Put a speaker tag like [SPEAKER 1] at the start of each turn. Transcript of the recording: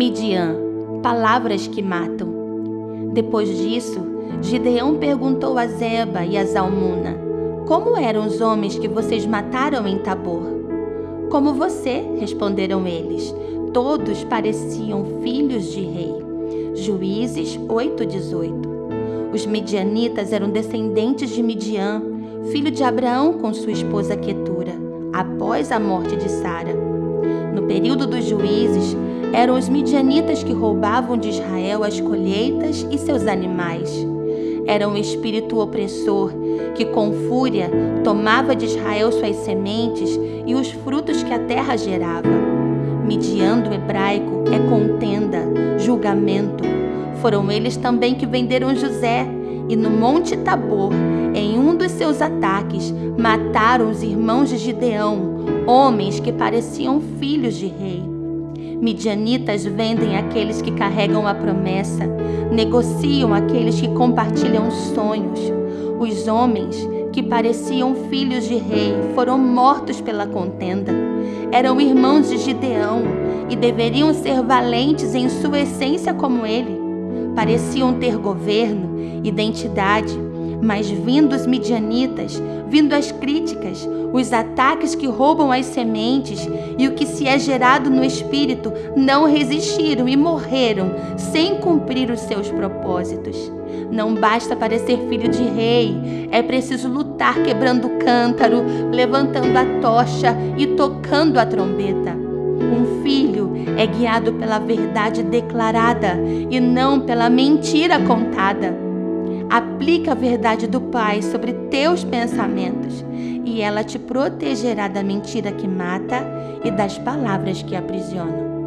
[SPEAKER 1] Midian, palavras que matam. Depois disso, Gideão perguntou a Zeba e a Zalmuna: Como eram os homens que vocês mataram em Tabor? Como você, responderam eles. Todos pareciam filhos de rei. Juízes 8:18. Os midianitas eram descendentes de Midian, filho de Abraão com sua esposa Quetura, após a morte de Sara. No período dos juízes, eram os midianitas que roubavam de Israel as colheitas e seus animais. Era um espírito opressor que, com fúria, tomava de Israel suas sementes e os frutos que a terra gerava. Midian do hebraico é contenda, julgamento. Foram eles também que venderam José e no Monte Tabor, em seus ataques, mataram os irmãos de Gideão, homens que pareciam filhos de rei. Midianitas vendem aqueles que carregam a promessa, negociam aqueles que compartilham sonhos. Os homens que pareciam filhos de rei foram mortos pela contenda. Eram irmãos de Gideão e deveriam ser valentes em sua essência como ele. Pareciam ter governo, identidade, mas vindo os midianitas, vindo as críticas, os ataques que roubam as sementes e o que se é gerado no espírito, não resistiram e morreram sem cumprir os seus propósitos. Não basta parecer filho de rei, é preciso lutar quebrando o cântaro, levantando a tocha e tocando a trombeta. Um filho é guiado pela verdade declarada e não pela mentira contada. Aplica a verdade do Pai sobre teus pensamentos e ela te protegerá da mentira que mata e das palavras que aprisionam.